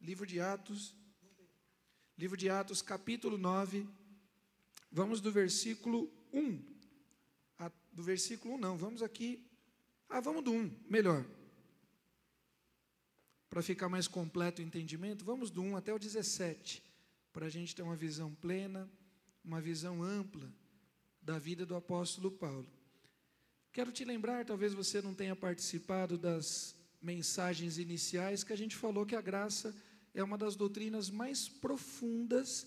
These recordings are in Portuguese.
Livro de Atos. Livro de Atos, capítulo 9. Vamos do versículo 1. A, do versículo 1, não, vamos aqui. Ah, vamos do 1, melhor. Para ficar mais completo o entendimento, vamos do 1 até o 17, para a gente ter uma visão plena, uma visão ampla da vida do apóstolo Paulo. Quero te lembrar, talvez você não tenha participado das mensagens iniciais, que a gente falou que a graça é uma das doutrinas mais profundas,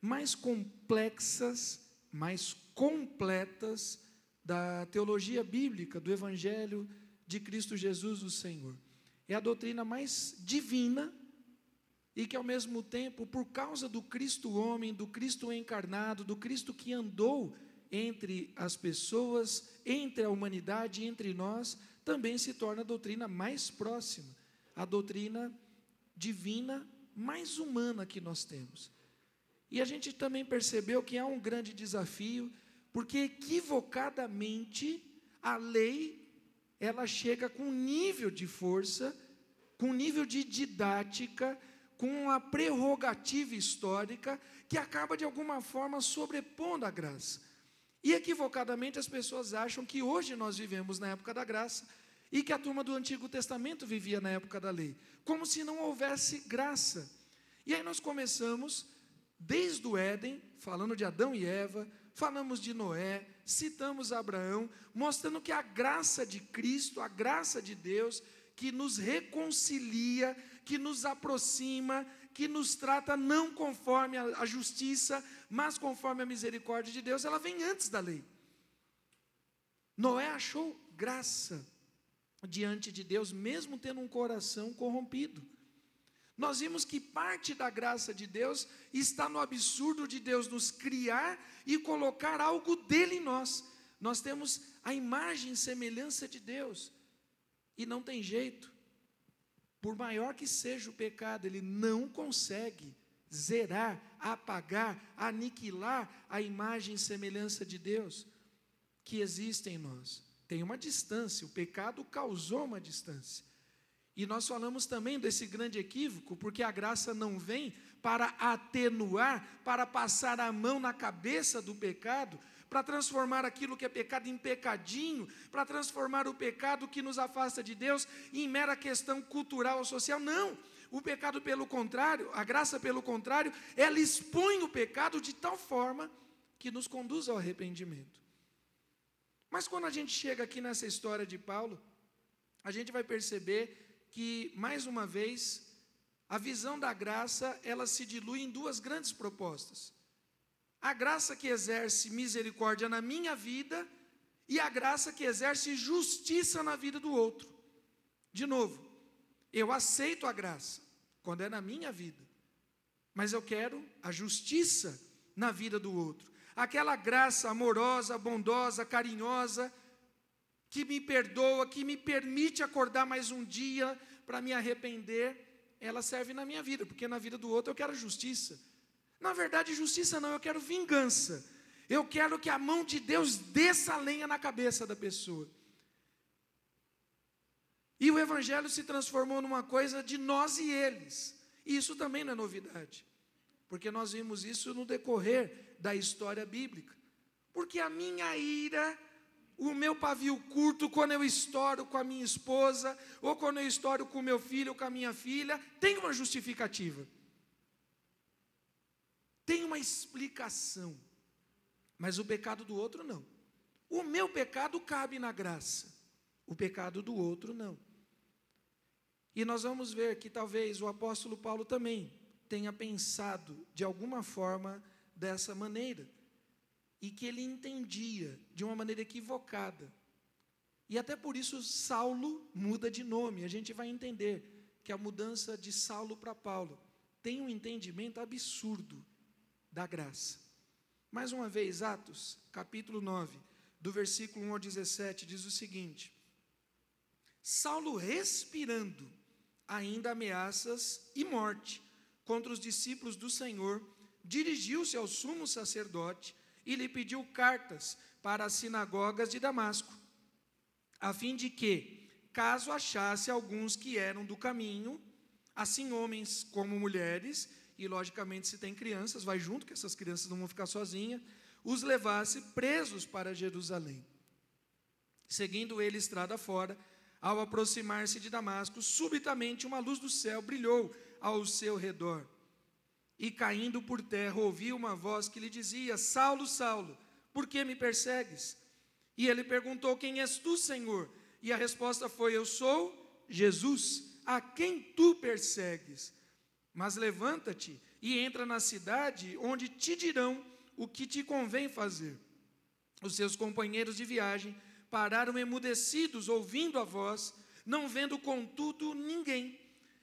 mais complexas, mais completas da teologia bíblica, do Evangelho de Cristo Jesus, o Senhor. É a doutrina mais divina e que, ao mesmo tempo, por causa do Cristo homem, do Cristo encarnado, do Cristo que andou entre as pessoas, entre a humanidade, entre nós, também se torna a doutrina mais próxima, a doutrina divina mais humana que nós temos. E a gente também percebeu que há um grande desafio, porque equivocadamente a lei ela chega com um nível de força, com um nível de didática, com uma prerrogativa histórica que acaba de alguma forma sobrepondo a graça. E equivocadamente as pessoas acham que hoje nós vivemos na época da graça e que a turma do Antigo Testamento vivia na época da lei, como se não houvesse graça. E aí nós começamos desde o Éden, falando de Adão e Eva, falamos de Noé, citamos Abraão, mostrando que a graça de Cristo, a graça de Deus, que nos reconcilia, que nos aproxima, que nos trata não conforme a, justiça, mas conforme a misericórdia de Deus, ela vem antes da lei. Noé achou graça diante de Deus, mesmo tendo um coração corrompido. Nós vimos que parte da graça de Deus está no absurdo de Deus nos criar e colocar algo dele em nós. Nós temos a imagem e semelhança de Deus, e não tem jeito por maior que seja o pecado, ele não consegue zerar, apagar, aniquilar a imagem e semelhança de Deus que existe em nós. Tem uma distância, o pecado causou uma distância. E nós falamos também desse grande equívoco, porque a graça não vem para atenuar, para passar a mão na cabeça do pecado, para transformar aquilo que é pecado em pecadinho, para transformar o pecado que nos afasta de Deus em mera questão cultural ou social. Não. O pecado, pelo contrário, a graça, pelo contrário, ela expõe o pecado de tal forma que nos conduz ao arrependimento. Mas quando a gente chega aqui nessa história de Paulo, a gente vai perceber que, mais uma vez, a visão da graça, ela se dilui em duas grandes propostas a graça que exerce misericórdia na minha vida e a graça que exerce justiça na vida do outro. De novo, eu aceito a graça quando é na minha vida, mas eu quero a justiça na vida do outro. Aquela graça amorosa, bondosa, carinhosa, que me perdoa, que me permite acordar mais um dia para me arrepender, ela serve na minha vida, porque na vida do outro eu quero justiça. Na verdade, justiça não, eu quero vingança. Eu quero que a mão de Deus desça a lenha na cabeça da pessoa. E o Evangelho se transformou numa coisa de nós e eles. E isso também não é novidade, porque nós vimos isso no decorrer da história bíblica. Porque a minha ira, o meu pavio curto, quando eu estouro com a minha esposa, ou quando eu estouro com o meu filho ou com a minha filha, tem uma justificativa tem uma explicação, mas o pecado do outro não. O meu pecado cabe na graça, o pecado do outro não. E nós vamos ver que talvez o apóstolo Paulo também tenha pensado de alguma forma dessa maneira, e que ele entendia de uma maneira equivocada. E até por isso Saulo muda de nome. A gente vai entender que a mudança de Saulo para Paulo tem um entendimento absurdo da graça. Mais uma vez, Atos, capítulo 9, do versículo 1 ao 17, diz o seguinte: Saulo respirando ainda ameaças e morte contra os discípulos do Senhor, dirigiu-se ao sumo sacerdote e lhe pediu cartas para as sinagogas de Damasco, a fim de que, caso achasse alguns que eram do caminho, Assim, homens como mulheres, e logicamente, se tem crianças, vai junto, que essas crianças não vão ficar sozinhas, os levasse presos para Jerusalém. Seguindo ele estrada fora, ao aproximar-se de Damasco, subitamente uma luz do céu brilhou ao seu redor. E caindo por terra, ouviu uma voz que lhe dizia: Saulo, Saulo, por que me persegues? E ele perguntou: Quem és tu, Senhor? E a resposta foi: Eu sou Jesus, a quem tu persegues. Mas levanta-te e entra na cidade, onde te dirão o que te convém fazer. Os seus companheiros de viagem pararam emudecidos, ouvindo a voz, não vendo contudo ninguém.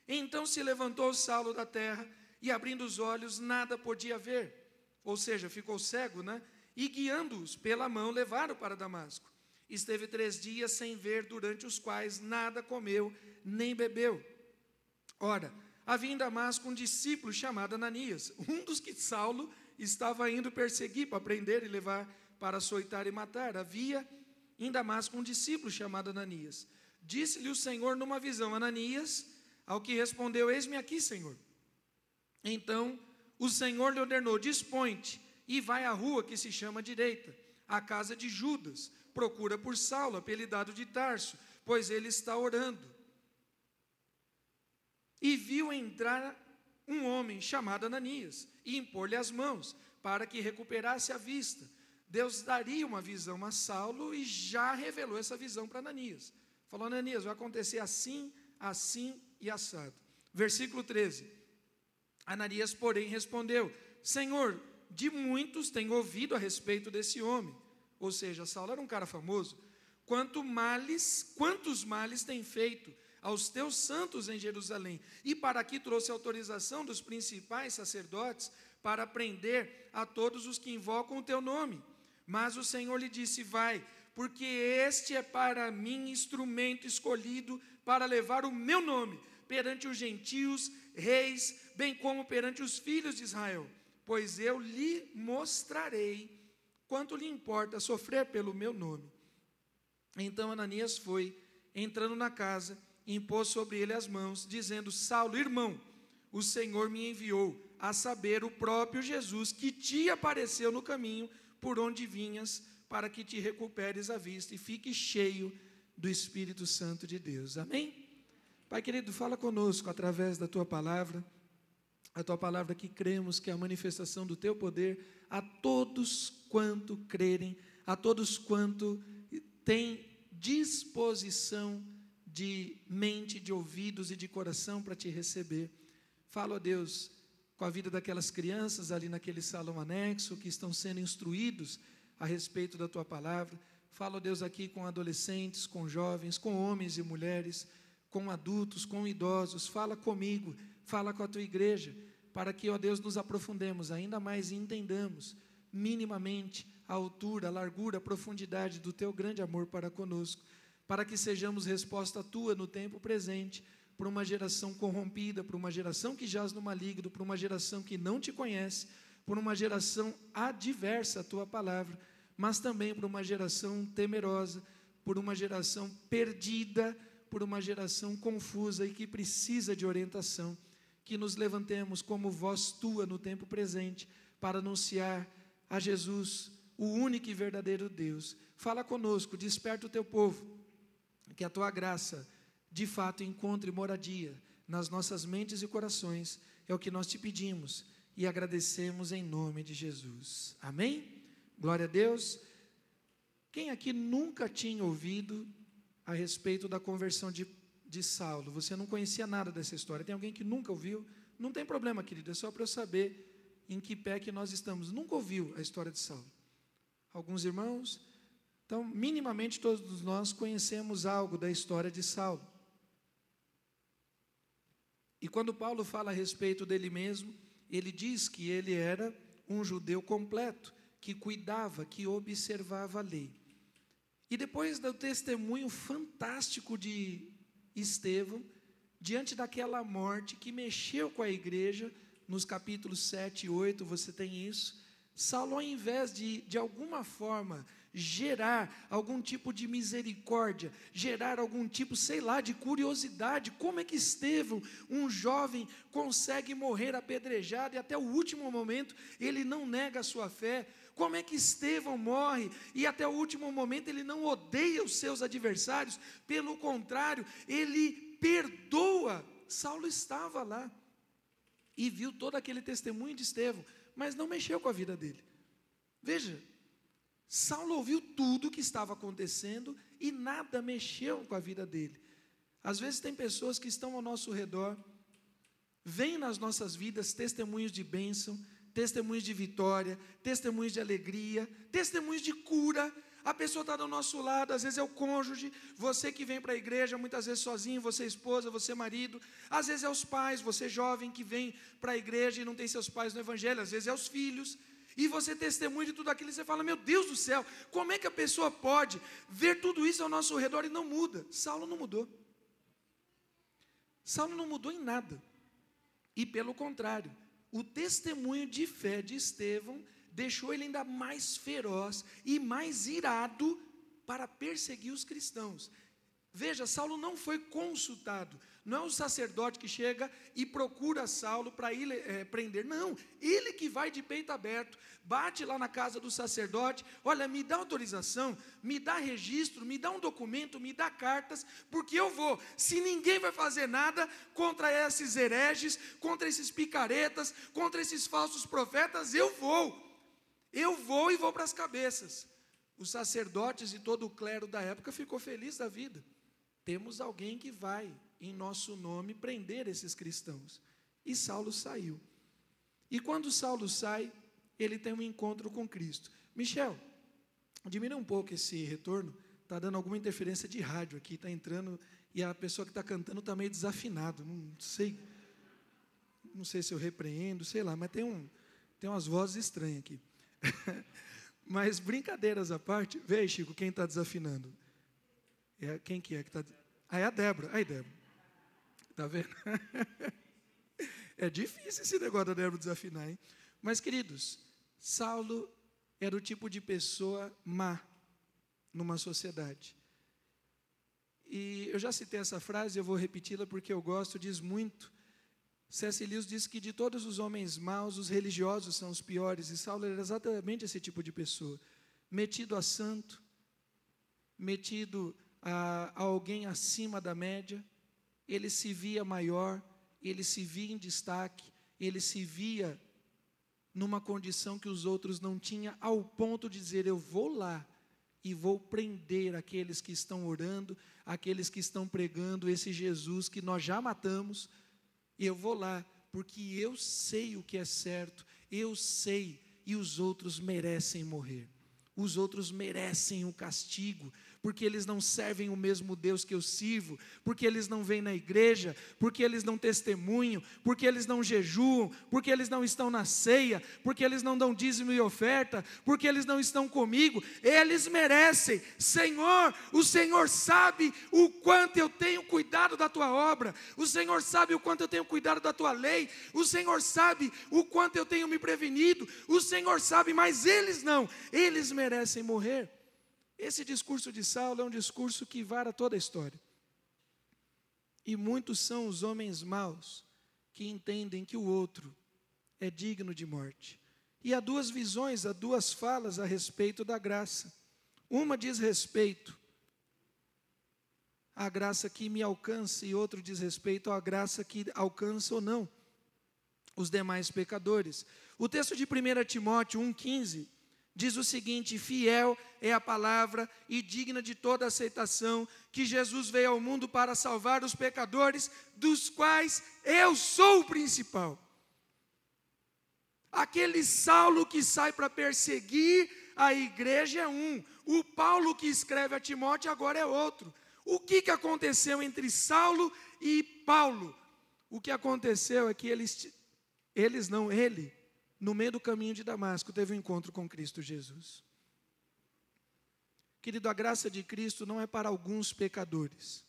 Então se levantou Saulo da terra e, abrindo os olhos, nada podia ver. Ou seja, ficou cego, né? E guiando-os pela mão, levaram para Damasco. Esteve três dias sem ver, durante os quais nada comeu nem bebeu. Ora, havia em Damasco um discípulo chamado Ananias, um dos que Saulo estava indo perseguir para prender e levar para açoitar e matar. Havia em Damasco um discípulo chamado Ananias. Disse-lhe o Senhor numa visão: Ananias, ao que respondeu: Eis-me aqui, Senhor. Então o Senhor lhe ordenou: Dispõe-te e vai à rua que se chama direita, à casa de Judas. Procura por Saulo, apelidado de Tarso, pois ele está orando. E viu entrar um homem chamado Ananias e impor-lhe as mãos para que recuperasse a vista. Deus daria uma visão a Saulo e já revelou essa visão para Ananias. Falou: Ananias, vai acontecer assim, assim e assado. Versículo 13. Ananias, porém, respondeu: Senhor, de muitos tenho ouvido a respeito desse homem. Ou seja, Saulo era um cara famoso. Quanto males, quantos males tem feito aos teus santos em Jerusalém? E para aqui trouxe autorização dos principais sacerdotes para prender a todos os que invocam o teu nome. Mas o Senhor lhe disse: Vai, porque este é para mim instrumento escolhido para levar o meu nome perante os gentios, reis, bem como perante os filhos de Israel. Pois eu lhe mostrarei quanto lhe importa sofrer pelo meu nome. Então Ananias foi, entrando na casa, impôs sobre ele as mãos, dizendo: Saulo, irmão, o Senhor me enviou, a saber, o próprio Jesus, que te apareceu no caminho por onde vinhas, para que te recuperes a vista e fique cheio do Espírito Santo de Deus. Amém? Pai querido, fala conosco através da tua palavra, a tua palavra que cremos que é a manifestação do teu poder a todos quanto crerem, a todos quanto têm disposição de mente, de ouvidos e de coração para te receber. Fala, ó Deus, com a vida daquelas crianças ali naquele salão anexo que estão sendo instruídos a respeito da tua palavra. Fala, Deus, aqui com adolescentes, com jovens, com homens e mulheres, com adultos, com idosos. Fala comigo, fala com a tua igreja, para que, ó Deus, nos aprofundemos ainda mais e entendamos minimamente a altura, a largura, a profundidade do teu grande amor para conosco, para que sejamos resposta tua no tempo presente para uma geração corrompida, para uma geração que jaz no maligno, para uma geração que não te conhece, por uma geração adversa à tua palavra, mas também para uma geração temerosa, por uma geração perdida, por uma geração confusa e que precisa de orientação. Que nos levantemos como voz tua no tempo presente para anunciar a Jesus, o único e verdadeiro Deus. Fala conosco, desperta o teu povo, que a tua graça de fato encontre moradia nas nossas mentes e corações. É o que nós te pedimos e agradecemos em nome de Jesus. Amém? Glória a Deus. Quem aqui nunca tinha ouvido a respeito da conversão de, de Saulo? Você não conhecia nada dessa história? Tem alguém que nunca ouviu? Não tem problema, querido, é só para eu saber em que pé que nós estamos. Nunca ouviu a história de Saulo? Alguns irmãos? Então, minimamente todos nós conhecemos algo da história de Saulo. E quando Paulo fala a respeito dele mesmo, ele diz que ele era um judeu completo, que cuidava, que observava a lei. E depois do testemunho fantástico de Estevão, diante daquela morte que mexeu com a igreja, nos capítulos 7 e 8 você tem isso, Saulo, ao invés de, de alguma forma, gerar algum tipo de misericórdia, gerar algum tipo, sei lá, de curiosidade. Como é que Estevão, um jovem, consegue morrer apedrejado e até o último momento ele não nega a sua fé? Como é que Estevão morre e até o último momento ele não odeia os seus adversários, pelo contrário, ele perdoa. Saulo estava lá e viu todo aquele testemunho de Estevão, mas não mexeu com a vida dele. Veja, Saulo ouviu tudo o que estava acontecendo e nada mexeu com a vida dele. Às vezes tem pessoas que estão ao nosso redor, vêm nas nossas vidas testemunhos de bênção, testemunhos de vitória, testemunhos de alegria, testemunhos de cura. A pessoa está do nosso lado, às vezes é o cônjuge, você que vem para a igreja, muitas vezes sozinho, você esposa, você marido, às vezes é os pais, você jovem que vem para a igreja e não tem seus pais no evangelho, às vezes é os filhos, e você testemunha de tudo aquilo, e você fala: Meu Deus do céu, como é que a pessoa pode ver tudo isso ao nosso redor e não muda? Saulo não mudou. Saulo não mudou em nada. E pelo contrário, o testemunho de fé de Estevão deixou ele ainda mais feroz e mais irado para perseguir os cristãos. Veja, Saulo não foi consultado, não é o sacerdote que chega e procura Saulo para ir é, prender. Não, ele que vai de peito aberto, bate lá na casa do sacerdote. Olha, me dá autorização, me dá registro, me dá um documento, me dá cartas, porque eu vou. Se ninguém vai fazer nada contra esses hereges, contra esses picaretas, contra esses falsos profetas, eu vou. Eu vou e vou para as cabeças. Os sacerdotes e todo o clero da época ficou feliz da vida. Temos alguém que vai em nosso nome prender esses cristãos. E Saulo saiu. E quando Saulo sai, ele tem um encontro com Cristo. Michel, diminui um pouco esse retorno. Está dando alguma interferência de rádio aqui, está entrando, e a pessoa que está cantando está meio desafinado. Não sei. Não sei se eu repreendo, sei lá, mas tem, um, tem umas vozes estranhas aqui. mas brincadeiras à parte, vê, Chico, quem está desafinando. É, quem que é que está. Ah, é a Débora. Aí, Débora. Está vendo? é difícil esse negócio da Débora desafinar, hein? Mas, queridos, Saulo era o tipo de pessoa má numa sociedade. E eu já citei essa frase, eu vou repeti-la porque eu gosto, diz muito. C.S. Lewis diz que de todos os homens maus, os religiosos são os piores, e Saulo era exatamente esse tipo de pessoa. Metido a santo, metido a, a alguém acima da média, ele se via maior, ele se via em destaque, ele se via numa condição que os outros não tinham, ao ponto de dizer: Eu vou lá e vou prender aqueles que estão orando, aqueles que estão pregando esse Jesus que nós já matamos, eu vou lá, porque eu sei o que é certo, eu sei, e os outros merecem morrer, os outros merecem o castigo, porque eles não servem o mesmo Deus que eu sirvo, porque eles não vêm na igreja, porque eles não testemunham, porque eles não jejuam, porque eles não estão na ceia, porque eles não dão dízimo e oferta, porque eles não estão comigo, eles merecem. Senhor, o Senhor sabe o quanto eu tenho cuidado da tua obra, o Senhor sabe o quanto eu tenho cuidado da tua lei, o Senhor sabe o quanto eu tenho me prevenido, o Senhor sabe, mas eles não, eles merecem morrer. Esse discurso de Saulo é um discurso que vara toda a história. E muitos são os homens maus que entendem que o outro é digno de morte. E há duas visões, há duas falas a respeito da graça. Uma diz respeito à graça que me alcança, e outro diz respeito à graça que alcança ou não os demais pecadores. O texto de 1 Timóteo 1,15 diz o seguinte: fiel é a palavra e digna de toda aceitação, que Jesus veio ao mundo para salvar os pecadores, dos quais eu sou o principal. Aquele Saulo que sai para perseguir a igreja é um, o Paulo que escreve a Timóteo agora é outro. O que, que aconteceu entre Saulo e Paulo? O que aconteceu é que eles, eles não, ele, no meio do caminho de Damasco, teve um encontro com Cristo Jesus. Querido, a graça de Cristo não é para alguns pecadores,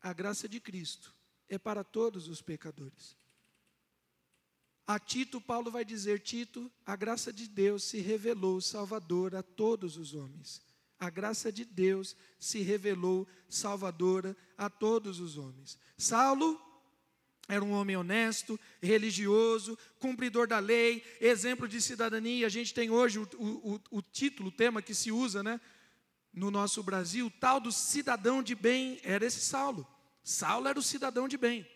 a graça de Cristo é para todos os pecadores. A Tito, Paulo vai dizer: Tito, a graça de Deus se revelou salvadora a todos os homens. A graça de Deus se revelou salvadora a todos os homens. Saulo era um homem honesto, religioso, cumpridor da lei, exemplo de cidadania. A gente tem hoje o, o, o título, o tema que se usa né, no nosso Brasil, o tal do cidadão de bem, era esse Saulo. Saulo era o cidadão de bem.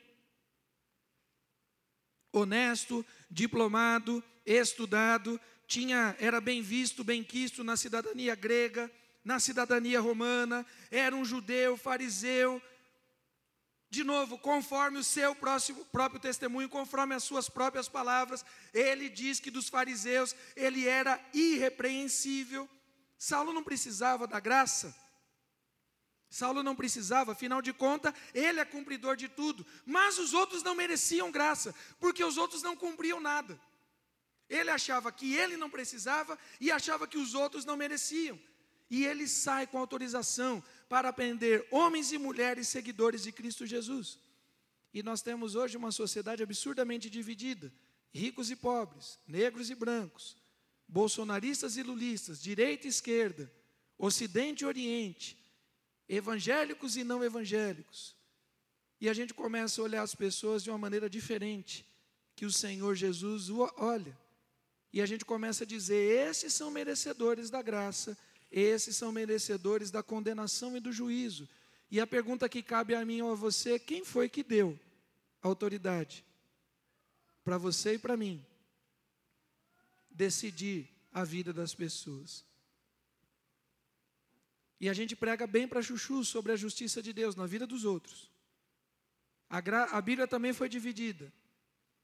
Honesto, diplomado, estudado, tinha, era bem visto, bem quisto na cidadania grega na cidadania romana, era um judeu, fariseu. De novo, conforme o seu próximo, próprio testemunho, conforme as suas próprias palavras, ele diz que dos fariseus ele era irrepreensível. Saulo não precisava da graça. Saulo não precisava, afinal de contas, ele é cumpridor de tudo. Mas os outros não mereciam graça, porque os outros não cumpriam nada. Ele achava que ele não precisava e achava que os outros não mereciam e ele sai com autorização para aprender homens e mulheres seguidores de Cristo Jesus. E nós temos hoje uma sociedade absurdamente dividida: ricos e pobres, negros e brancos, bolsonaristas e lulistas, direita e esquerda, ocidente e oriente, evangélicos e não evangélicos. E a gente começa a olhar as pessoas de uma maneira diferente que o Senhor Jesus olha. E a gente começa a dizer: esses são merecedores da graça esses são merecedores da condenação e do juízo. E a pergunta que cabe a mim ou a você: quem foi que deu autoridade para você e para mim decidir a vida das pessoas? E a gente prega bem para Chuchu sobre a justiça de Deus na vida dos outros. A, a, Bíblia também foi dividida.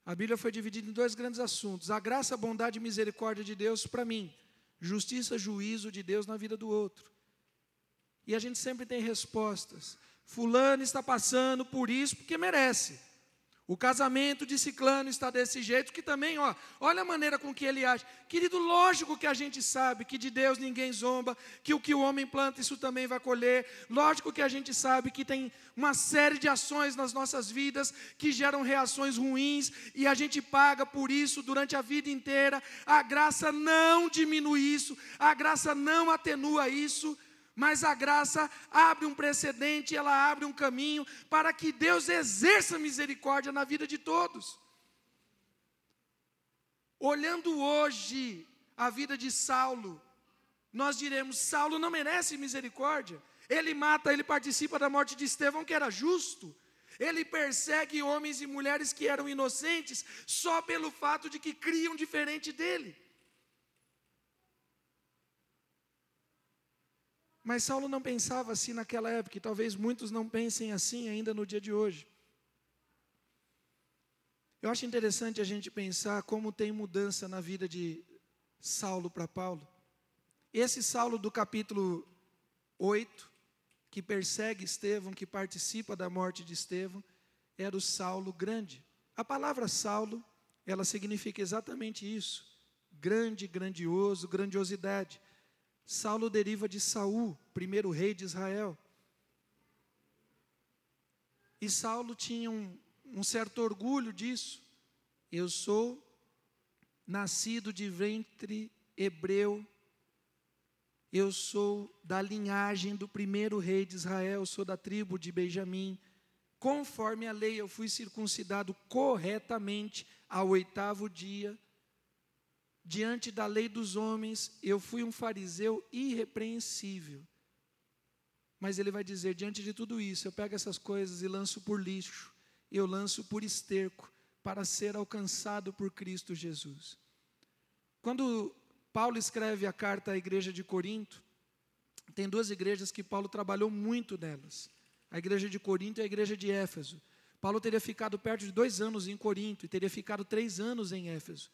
A Bíblia foi dividida em dois grandes assuntos: a graça, a bondade e misericórdia de Deus para mim, justiça, juízo de Deus na vida do outro. E a gente sempre tem respostas. Fulano está passando por isso porque merece. O casamento de Ciclano está desse jeito, que também, ó, olha a maneira com que ele age. Querido, lógico que a gente sabe que de Deus ninguém zomba, que o que o homem planta, isso também vai colher. Lógico que a gente sabe que tem uma série de ações nas nossas vidas que geram reações ruins e a gente paga por isso durante a vida inteira. A graça não diminui isso, a graça não atenua isso. Mas a graça abre um precedente, ela abre um caminho para que Deus exerça misericórdia na vida de todos. Olhando hoje a vida de Saulo, nós diremos: Saulo não merece misericórdia. Ele mata, ele participa da morte de Estevão, que era justo. Ele persegue homens e mulheres que eram inocentes só pelo fato de que criam diferente dele. Mas Saulo não pensava assim naquela época, e talvez muitos não pensem assim ainda no dia de hoje. Eu acho interessante a gente pensar como tem mudança na vida de Saulo para Paulo. Esse Saulo do capítulo 8, que persegue Estevão, que participa da morte de Estevão, era o Saulo grande. A palavra Saulo, ela significa exatamente isso: grande, grandioso, grandiosidade. Saulo deriva de Saul, primeiro rei de Israel. E Saulo tinha um, um certo orgulho disso. Eu sou nascido de ventre hebreu. Eu sou da linhagem do primeiro rei de Israel, sou da tribo de Benjamim. Conforme a lei, eu fui circuncidado corretamente ao oitavo dia diante da lei dos homens, eu fui um fariseu irrepreensível. Mas ele vai dizer: diante de tudo isso, eu pego essas coisas e lanço por lixo, eu lanço por esterco, para ser alcançado por Cristo Jesus. Quando Paulo escreve a carta à igreja de Corinto, tem duas igrejas que Paulo trabalhou muito nelas: a igreja de Corinto e a igreja de Éfeso. Paulo teria ficado perto de dois anos em Corinto e teria ficado três anos em Éfeso.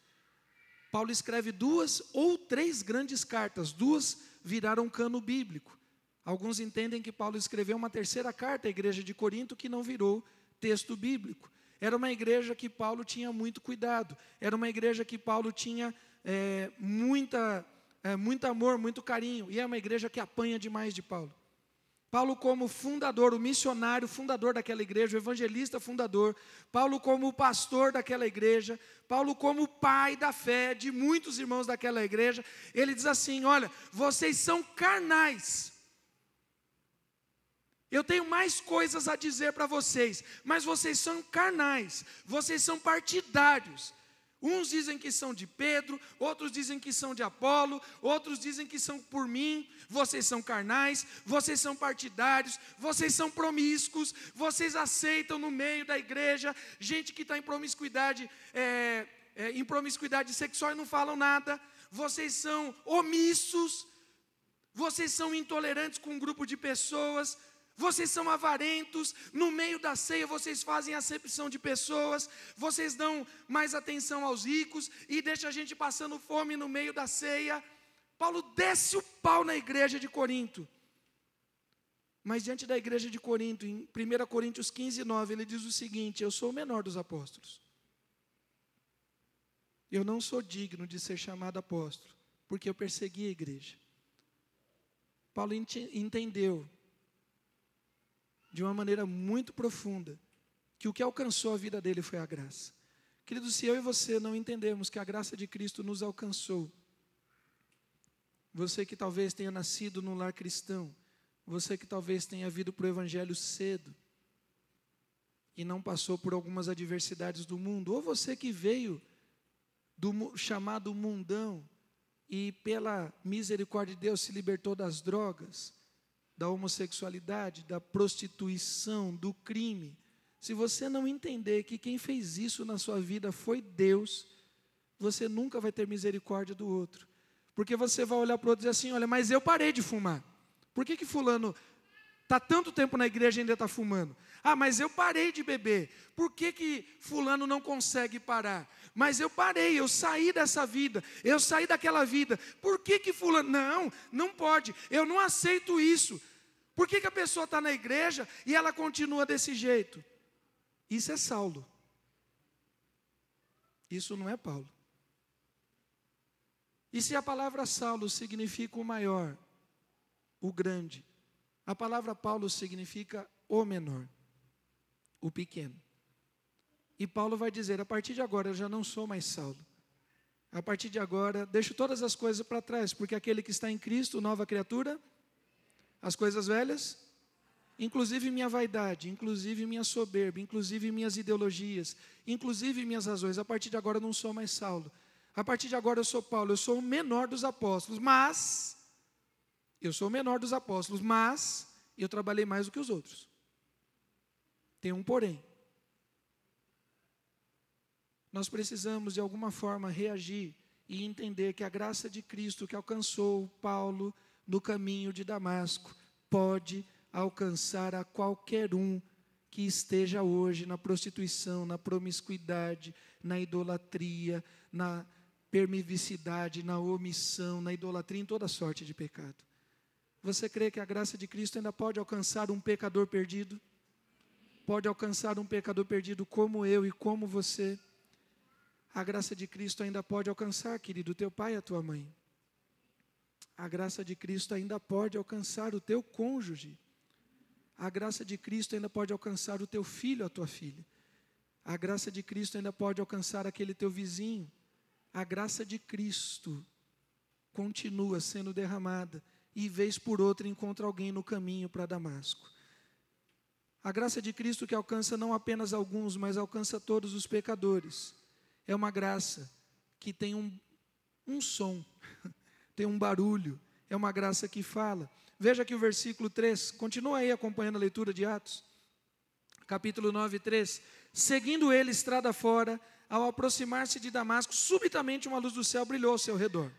Paulo escreve duas ou três grandes cartas, duas viraram cano bíblico. Alguns entendem que Paulo escreveu uma terceira carta à igreja de Corinto que não virou texto bíblico. Era uma igreja que Paulo tinha muito cuidado, era uma igreja que Paulo tinha é, muita, é, muito amor, muito carinho, e é uma igreja que apanha demais de Paulo. Paulo, como fundador, o missionário fundador daquela igreja, o evangelista fundador, Paulo, como pastor daquela igreja, Paulo, como pai da fé de muitos irmãos daquela igreja, ele diz assim: Olha, vocês são carnais. Eu tenho mais coisas a dizer para vocês, mas vocês são carnais, vocês são partidários. Uns dizem que são de Pedro, outros dizem que são de Apolo, outros dizem que são por mim. Vocês são carnais, vocês são partidários, vocês são promíscuos, vocês aceitam no meio da igreja gente que está em promiscuidade, é, é, em promiscuidade sexual e não falam nada. Vocês são omissos, vocês são intolerantes com um grupo de pessoas, vocês são avarentos, no meio da ceia vocês fazem acepção de pessoas, vocês dão mais atenção aos ricos e deixa a gente passando fome no meio da ceia. Paulo desce o pau na igreja de Corinto. Mas diante da igreja de Corinto, em 1 Coríntios 15, 9, ele diz o seguinte: Eu sou o menor dos apóstolos. Eu não sou digno de ser chamado apóstolo, porque eu persegui a igreja. Paulo entendeu de uma maneira muito profunda que o que alcançou a vida dele foi a graça. Queridos, se eu e você não entendemos que a graça de Cristo nos alcançou, você que talvez tenha nascido num lar cristão, você que talvez tenha vindo para o Evangelho cedo e não passou por algumas adversidades do mundo, ou você que veio do chamado mundão e pela misericórdia de Deus se libertou das drogas, da homossexualidade, da prostituição, do crime, se você não entender que quem fez isso na sua vida foi Deus, você nunca vai ter misericórdia do outro. Porque você vai olhar para o outro e dizer assim: olha, mas eu parei de fumar. Por que, que Fulano está tanto tempo na igreja e ainda está fumando? Ah, mas eu parei de beber. Por que, que Fulano não consegue parar? Mas eu parei, eu saí dessa vida, eu saí daquela vida. Por que que fulano? Não, não pode, eu não aceito isso. Por que, que a pessoa está na igreja e ela continua desse jeito? Isso é Saulo. Isso não é Paulo. E se a palavra Saulo significa o maior, o grande, a palavra Paulo significa o menor, o pequeno. E Paulo vai dizer: a partir de agora eu já não sou mais Saulo. A partir de agora, deixo todas as coisas para trás, porque aquele que está em Cristo, nova criatura, as coisas velhas, inclusive minha vaidade, inclusive minha soberba, inclusive minhas ideologias, inclusive minhas razões, a partir de agora eu não sou mais Saulo. A partir de agora eu sou Paulo, eu sou o menor dos apóstolos, mas eu sou o menor dos apóstolos, mas eu trabalhei mais do que os outros. Tem um porém. Nós precisamos, de alguma forma, reagir e entender que a graça de Cristo que alcançou Paulo no caminho de Damasco pode alcançar a qualquer um que esteja hoje na prostituição, na promiscuidade, na idolatria, na permissividade, na omissão, na idolatria, em toda sorte de pecado. Você crê que a graça de Cristo ainda pode alcançar um pecador perdido? Pode alcançar um pecador perdido como eu e como você? a graça de Cristo ainda pode alcançar, querido, teu pai e a tua mãe. A graça de Cristo ainda pode alcançar o teu cônjuge. A graça de Cristo ainda pode alcançar o teu filho, a tua filha. A graça de Cristo ainda pode alcançar aquele teu vizinho. A graça de Cristo continua sendo derramada e vez por outra encontra alguém no caminho para Damasco. A graça de Cristo que alcança não apenas alguns, mas alcança todos os pecadores é uma graça que tem um, um som, tem um barulho, é uma graça que fala. Veja aqui o versículo 3, continua aí acompanhando a leitura de Atos, capítulo 9, 3. Seguindo ele estrada fora, ao aproximar-se de Damasco, subitamente uma luz do céu brilhou ao seu redor.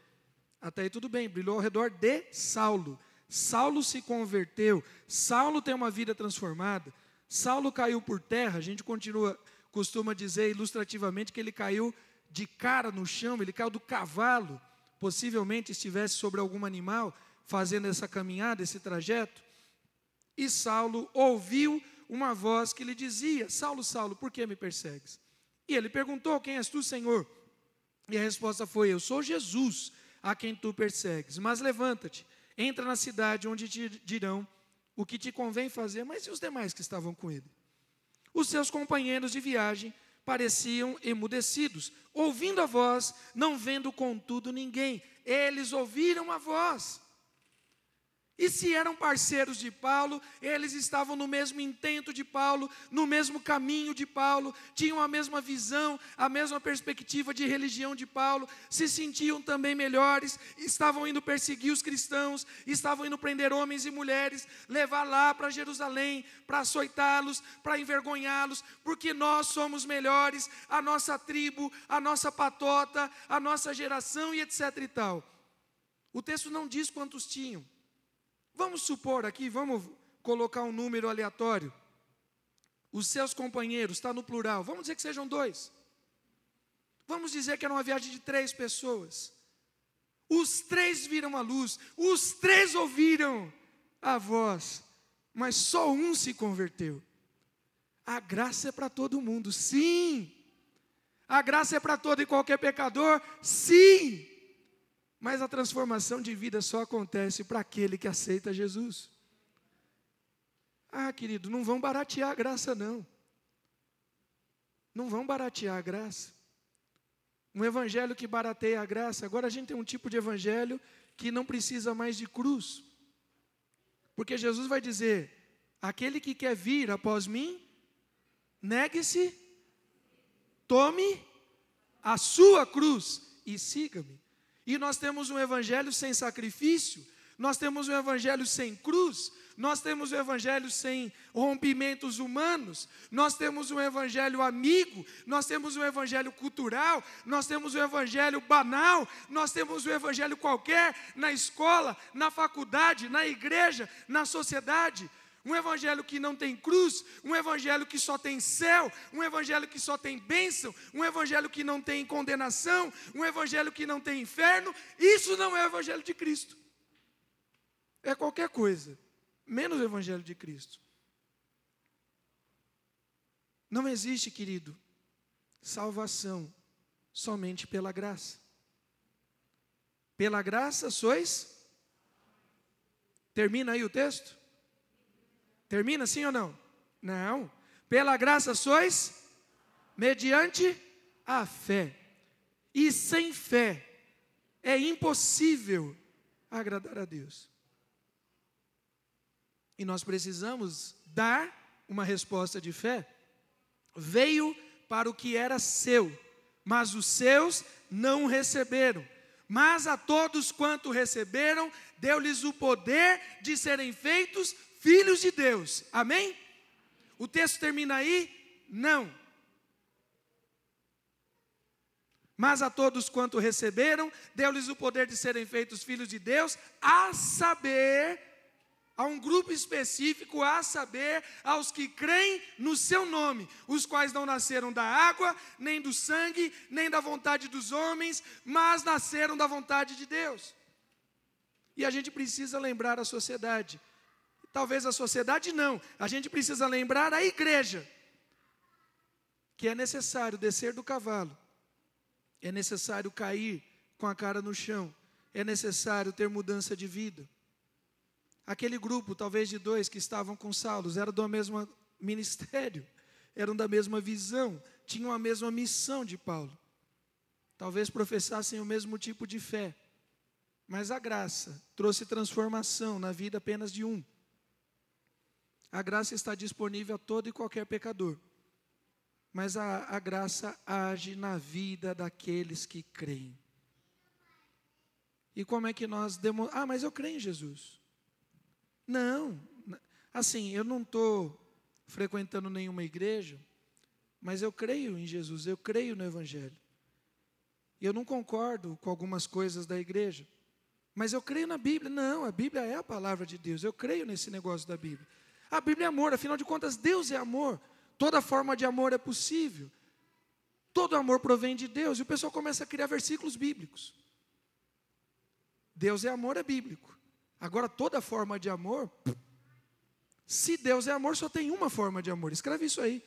Até aí tudo bem, brilhou ao redor de Saulo. Saulo se converteu, Saulo tem uma vida transformada, Saulo caiu por terra, a gente continua costuma dizer ilustrativamente que ele caiu de cara no chão, ele caiu do cavalo, possivelmente estivesse sobre algum animal, fazendo essa caminhada, esse trajeto. E Saulo ouviu uma voz que lhe dizia: Saulo, Saulo, por que me persegues? E ele perguntou: Quem és tu, Senhor? E a resposta foi: Eu sou Jesus, a quem tu persegues. Mas levanta-te, entra na cidade onde te dirão o que te convém fazer, mas e os demais que estavam com ele? Os seus companheiros de viagem pareciam emudecidos, ouvindo a voz, não vendo contudo ninguém. Eles ouviram a voz, e se eram parceiros de Paulo, eles estavam no mesmo intento de Paulo, no mesmo caminho de Paulo, tinham a mesma visão, a mesma perspectiva de religião de Paulo, se sentiam também melhores, estavam indo perseguir os cristãos, estavam indo prender homens e mulheres, levar lá para Jerusalém, para açoitá-los, para envergonhá-los, porque nós somos melhores, a nossa tribo, a nossa patota, a nossa geração e etc e tal. O texto não diz quantos tinham. Vamos supor aqui, vamos colocar um número aleatório. Os seus companheiros, está no plural, vamos dizer que sejam dois. Vamos dizer que era uma viagem de três pessoas. Os três viram a luz, os três ouviram a voz, mas só um se converteu. A graça é para todo mundo, sim. A graça é para todo e qualquer pecador, sim. Mas a transformação de vida só acontece para aquele que aceita Jesus. Ah, querido, não vão baratear a graça, não. Não vão baratear a graça. Um evangelho que barateia a graça. Agora a gente tem um tipo de evangelho que não precisa mais de cruz. Porque Jesus vai dizer: aquele que quer vir após mim, negue-se, tome a sua cruz e siga-me. E nós temos um evangelho sem sacrifício, nós temos um evangelho sem cruz, nós temos um evangelho sem rompimentos humanos, nós temos um evangelho amigo, nós temos um evangelho cultural, nós temos um evangelho banal, nós temos um evangelho qualquer na escola, na faculdade, na igreja, na sociedade um evangelho que não tem cruz, um evangelho que só tem céu, um evangelho que só tem bênção, um evangelho que não tem condenação, um evangelho que não tem inferno, isso não é o evangelho de Cristo. É qualquer coisa, menos o evangelho de Cristo. Não existe, querido, salvação somente pela graça. Pela graça sois. Termina aí o texto? Termina sim ou não? Não. Pela graça sois mediante a fé. E sem fé é impossível agradar a Deus. E nós precisamos dar uma resposta de fé. Veio para o que era seu, mas os seus não receberam. Mas a todos quanto receberam, deu-lhes o poder de serem feitos filhos de Deus. Amém? O texto termina aí? Não. Mas a todos quanto receberam, deu-lhes o poder de serem feitos filhos de Deus, a saber, a um grupo específico, a saber, aos que creem no seu nome, os quais não nasceram da água, nem do sangue, nem da vontade dos homens, mas nasceram da vontade de Deus. E a gente precisa lembrar a sociedade Talvez a sociedade não. A gente precisa lembrar a igreja que é necessário descer do cavalo, é necessário cair com a cara no chão, é necessário ter mudança de vida. Aquele grupo, talvez de dois que estavam com Saulo, eram do mesmo ministério, eram da mesma visão, tinham a mesma missão de Paulo. Talvez professassem o mesmo tipo de fé, mas a graça trouxe transformação na vida apenas de um. A graça está disponível a todo e qualquer pecador. Mas a, a graça age na vida daqueles que creem. E como é que nós demonstramos? Ah, mas eu creio em Jesus. Não, assim, eu não estou frequentando nenhuma igreja, mas eu creio em Jesus, eu creio no Evangelho. E eu não concordo com algumas coisas da igreja, mas eu creio na Bíblia. Não, a Bíblia é a palavra de Deus, eu creio nesse negócio da Bíblia. A Bíblia é amor, afinal de contas, Deus é amor. Toda forma de amor é possível. Todo amor provém de Deus. E o pessoal começa a criar versículos bíblicos. Deus é amor, é bíblico. Agora, toda forma de amor, se Deus é amor, só tem uma forma de amor. Escreve isso aí.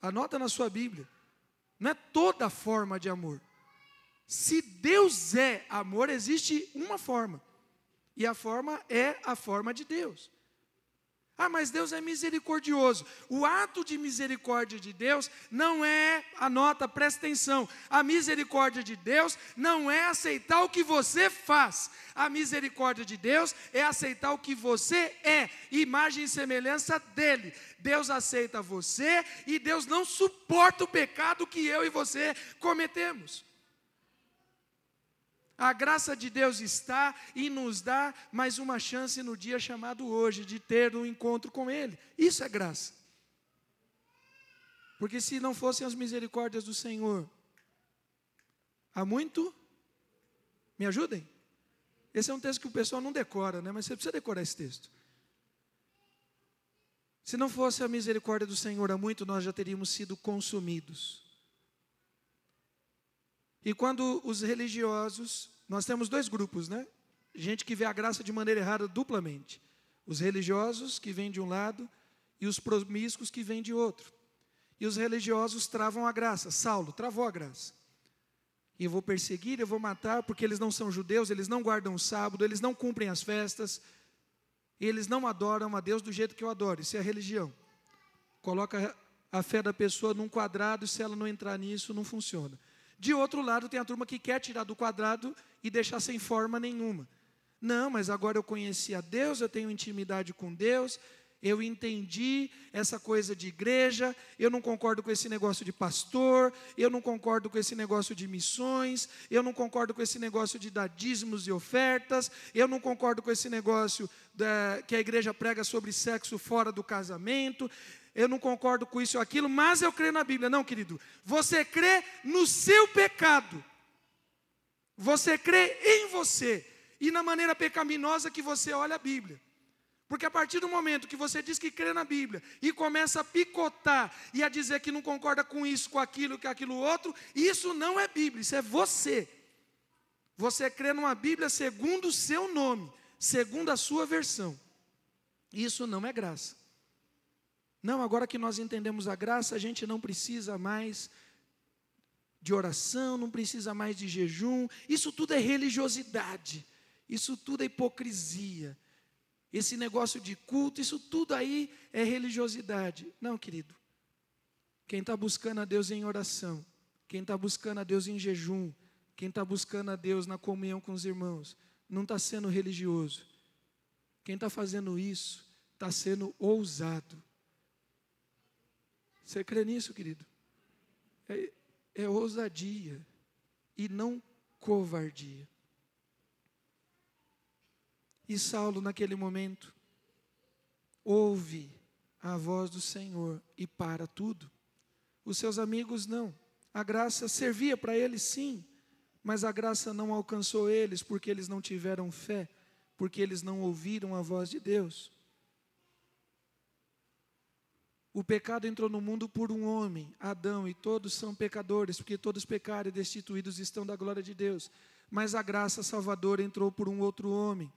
Anota na sua Bíblia. Não é toda forma de amor. Se Deus é amor, existe uma forma. E a forma é a forma de Deus. Ah, mas Deus é misericordioso. O ato de misericórdia de Deus não é, anota, presta atenção. A misericórdia de Deus não é aceitar o que você faz. A misericórdia de Deus é aceitar o que você é, imagem e semelhança dele. Deus aceita você e Deus não suporta o pecado que eu e você cometemos. A graça de Deus está e nos dá mais uma chance no dia chamado hoje de ter um encontro com Ele. Isso é graça. Porque se não fossem as misericórdias do Senhor, há muito. Me ajudem? Esse é um texto que o pessoal não decora, né? Mas você precisa decorar esse texto. Se não fosse a misericórdia do Senhor, há muito nós já teríamos sido consumidos. E quando os religiosos nós temos dois grupos, né? Gente que vê a graça de maneira errada duplamente. Os religiosos que vêm de um lado e os promíscuos que vêm de outro. E os religiosos travam a graça. Saulo travou a graça. E eu vou perseguir, eu vou matar, porque eles não são judeus, eles não guardam o sábado, eles não cumprem as festas, eles não adoram a Deus do jeito que eu adoro. Isso é religião. Coloca a fé da pessoa num quadrado e se ela não entrar nisso, não funciona. De outro lado, tem a turma que quer tirar do quadrado e deixar sem forma nenhuma. Não, mas agora eu conheci a Deus, eu tenho intimidade com Deus, eu entendi essa coisa de igreja, eu não concordo com esse negócio de pastor, eu não concordo com esse negócio de missões, eu não concordo com esse negócio de dadismos e ofertas, eu não concordo com esse negócio da, que a igreja prega sobre sexo fora do casamento, eu não concordo com isso ou aquilo, mas eu creio na Bíblia. Não, querido, você crê no seu pecado, você crê em você e na maneira pecaminosa que você olha a Bíblia. Porque a partir do momento que você diz que crê na Bíblia e começa a picotar e a dizer que não concorda com isso, com aquilo, com aquilo outro, isso não é Bíblia, isso é você. Você crê numa Bíblia segundo o seu nome, segundo a sua versão. Isso não é graça. Não, agora que nós entendemos a graça, a gente não precisa mais de oração, não precisa mais de jejum. Isso tudo é religiosidade. Isso tudo é hipocrisia. Esse negócio de culto, isso tudo aí é religiosidade. Não, querido. Quem está buscando a Deus em oração, quem está buscando a Deus em jejum, quem está buscando a Deus na comunhão com os irmãos, não está sendo religioso. Quem está fazendo isso está sendo ousado. Você crê nisso, querido? É, é ousadia e não covardia. E Saulo, naquele momento, ouve a voz do Senhor e para tudo. Os seus amigos não. A graça servia para eles, sim, mas a graça não alcançou eles porque eles não tiveram fé, porque eles não ouviram a voz de Deus. O pecado entrou no mundo por um homem, Adão, e todos são pecadores, porque todos pecaram e destituídos estão da glória de Deus. Mas a graça salvadora entrou por um outro homem,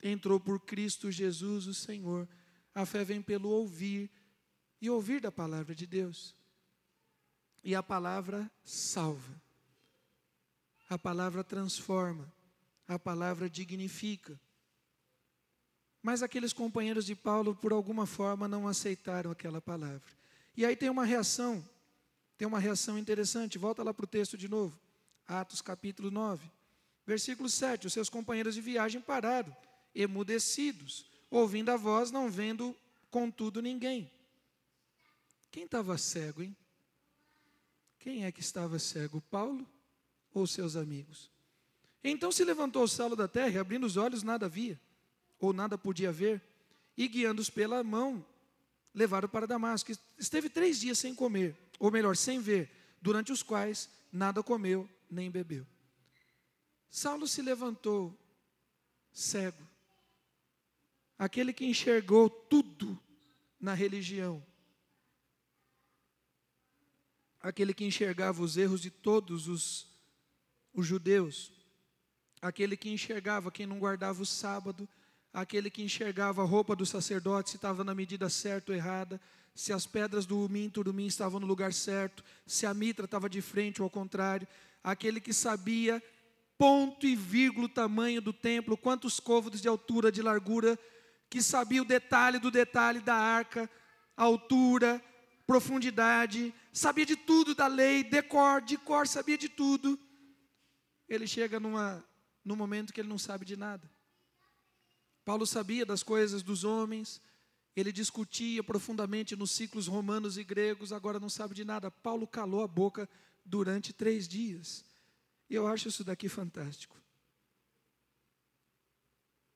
entrou por Cristo Jesus, o Senhor. A fé vem pelo ouvir e ouvir da palavra de Deus. E a palavra salva, a palavra transforma, a palavra dignifica. Mas aqueles companheiros de Paulo, por alguma forma, não aceitaram aquela palavra. E aí tem uma reação, tem uma reação interessante. Volta lá para o texto de novo. Atos capítulo 9, versículo 7. Os seus companheiros de viagem pararam, emudecidos, ouvindo a voz, não vendo, contudo, ninguém. Quem estava cego, hein? Quem é que estava cego, Paulo ou seus amigos? Então se levantou o salo da terra e abrindo os olhos, nada havia ou nada podia ver, e guiando-os pela mão, levaram para Damasco. Esteve três dias sem comer, ou melhor, sem ver, durante os quais nada comeu nem bebeu. Saulo se levantou cego, aquele que enxergou tudo na religião, aquele que enxergava os erros de todos os, os judeus, aquele que enxergava quem não guardava o sábado, aquele que enxergava a roupa do sacerdote se estava na medida certa ou errada, se as pedras do umim turumim estavam no lugar certo, se a mitra estava de frente ou ao contrário, aquele que sabia ponto e vírgula o tamanho do templo, quantos côvados de altura, de largura, que sabia o detalhe do detalhe da arca, altura, profundidade, sabia de tudo da lei, decor, de cor, sabia de tudo. Ele chega numa, num momento que ele não sabe de nada. Paulo sabia das coisas dos homens, ele discutia profundamente nos ciclos romanos e gregos, agora não sabe de nada. Paulo calou a boca durante três dias. Eu acho isso daqui fantástico.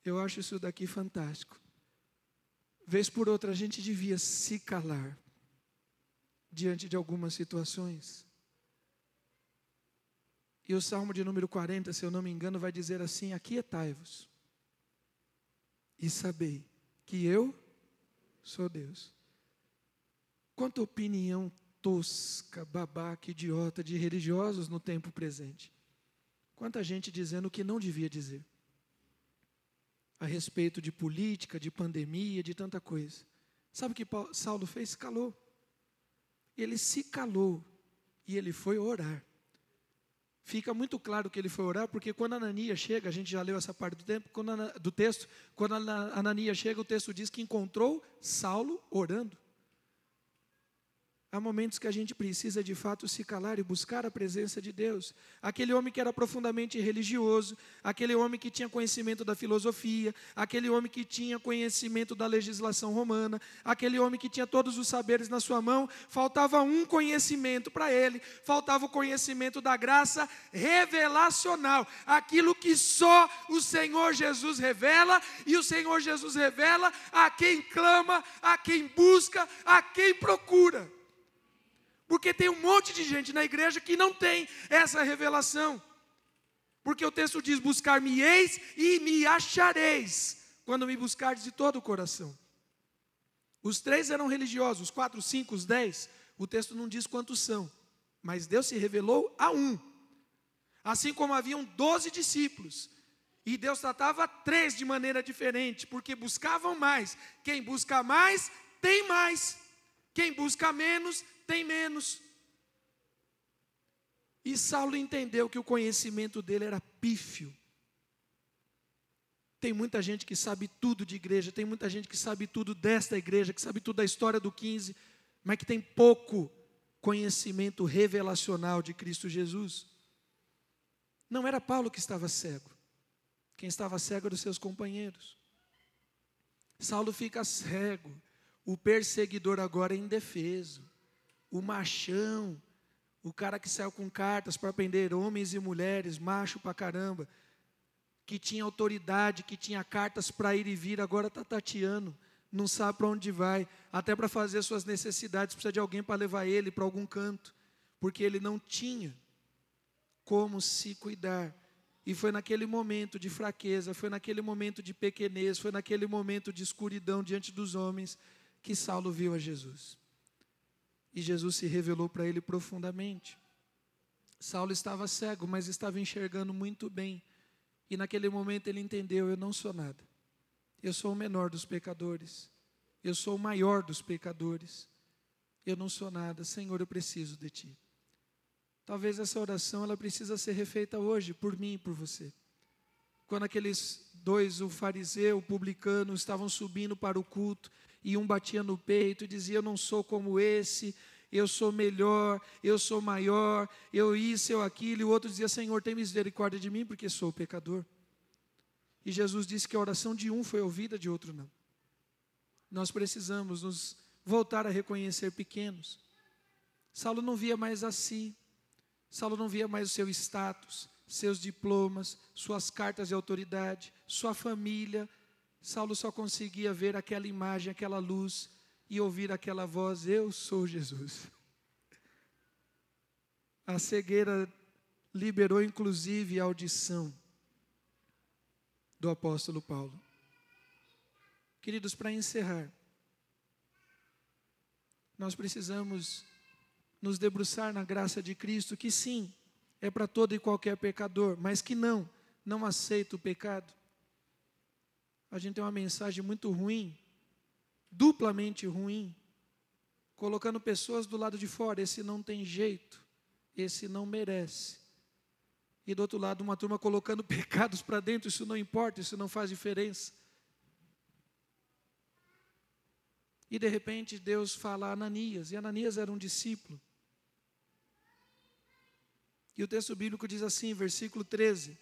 Eu acho isso daqui fantástico. Vez por outra, a gente devia se calar diante de algumas situações. E o Salmo de número 40, se eu não me engano, vai dizer assim: Aquietai-vos e sabei que eu sou Deus. Quanta opinião tosca, babaca, idiota de religiosos no tempo presente. Quanta gente dizendo o que não devia dizer. A respeito de política, de pandemia, de tanta coisa. Sabe o que Saulo fez? Calou. Ele se calou e ele foi orar. Fica muito claro que ele foi orar, porque quando Ananias chega, a gente já leu essa parte do, tempo, quando, do texto, quando Ananias chega, o texto diz que encontrou Saulo orando. Há momentos que a gente precisa de fato se calar e buscar a presença de Deus. Aquele homem que era profundamente religioso, aquele homem que tinha conhecimento da filosofia, aquele homem que tinha conhecimento da legislação romana, aquele homem que tinha todos os saberes na sua mão, faltava um conhecimento para ele, faltava o conhecimento da graça revelacional, aquilo que só o Senhor Jesus revela, e o Senhor Jesus revela a quem clama, a quem busca, a quem procura. Porque tem um monte de gente na igreja que não tem essa revelação. Porque o texto diz: Buscar-me-eis e me achareis, quando me buscardes de todo o coração. Os três eram religiosos, os quatro, cinco, os dez. O texto não diz quantos são, mas Deus se revelou a um. Assim como haviam doze discípulos, e Deus tratava três de maneira diferente, porque buscavam mais. Quem busca mais, tem mais. Quem busca menos, tem menos. E Saulo entendeu que o conhecimento dele era pífio. Tem muita gente que sabe tudo de igreja, tem muita gente que sabe tudo desta igreja, que sabe tudo da história do 15, mas que tem pouco conhecimento revelacional de Cristo Jesus. Não era Paulo que estava cego, quem estava cego eram seus companheiros. Saulo fica cego, o perseguidor agora é indefeso o machão, o cara que saiu com cartas para prender homens e mulheres, macho pra caramba, que tinha autoridade, que tinha cartas para ir e vir, agora está tateando, não sabe para onde vai, até para fazer suas necessidades, precisa de alguém para levar ele para algum canto, porque ele não tinha como se cuidar. E foi naquele momento de fraqueza, foi naquele momento de pequenez, foi naquele momento de escuridão diante dos homens que Saulo viu a Jesus. E Jesus se revelou para ele profundamente. Saulo estava cego, mas estava enxergando muito bem. E naquele momento ele entendeu: eu não sou nada. Eu sou o menor dos pecadores. Eu sou o maior dos pecadores. Eu não sou nada. Senhor, eu preciso de ti. Talvez essa oração ela precisa ser refeita hoje por mim e por você. Quando aqueles dois, o fariseu, o publicano, estavam subindo para o culto, e um batia no peito e dizia: Eu não sou como esse, eu sou melhor, eu sou maior, eu isso, eu aquilo, e o outro dizia: Senhor, tem misericórdia de mim, porque sou pecador. E Jesus disse que a oração de um foi ouvida, de outro não. Nós precisamos nos voltar a reconhecer pequenos. Saulo não via mais a si, Saulo não via mais o seu status, seus diplomas, suas cartas de autoridade, sua família, Saulo só conseguia ver aquela imagem, aquela luz e ouvir aquela voz: Eu sou Jesus. A cegueira liberou inclusive a audição do apóstolo Paulo. Queridos, para encerrar, nós precisamos nos debruçar na graça de Cristo, que sim, é para todo e qualquer pecador, mas que não, não aceita o pecado a gente tem uma mensagem muito ruim, duplamente ruim, colocando pessoas do lado de fora. Esse não tem jeito, esse não merece. E do outro lado, uma turma colocando pecados para dentro, isso não importa, isso não faz diferença. E de repente Deus fala a Ananias, e Ananias era um discípulo. E o texto bíblico diz assim, versículo 13: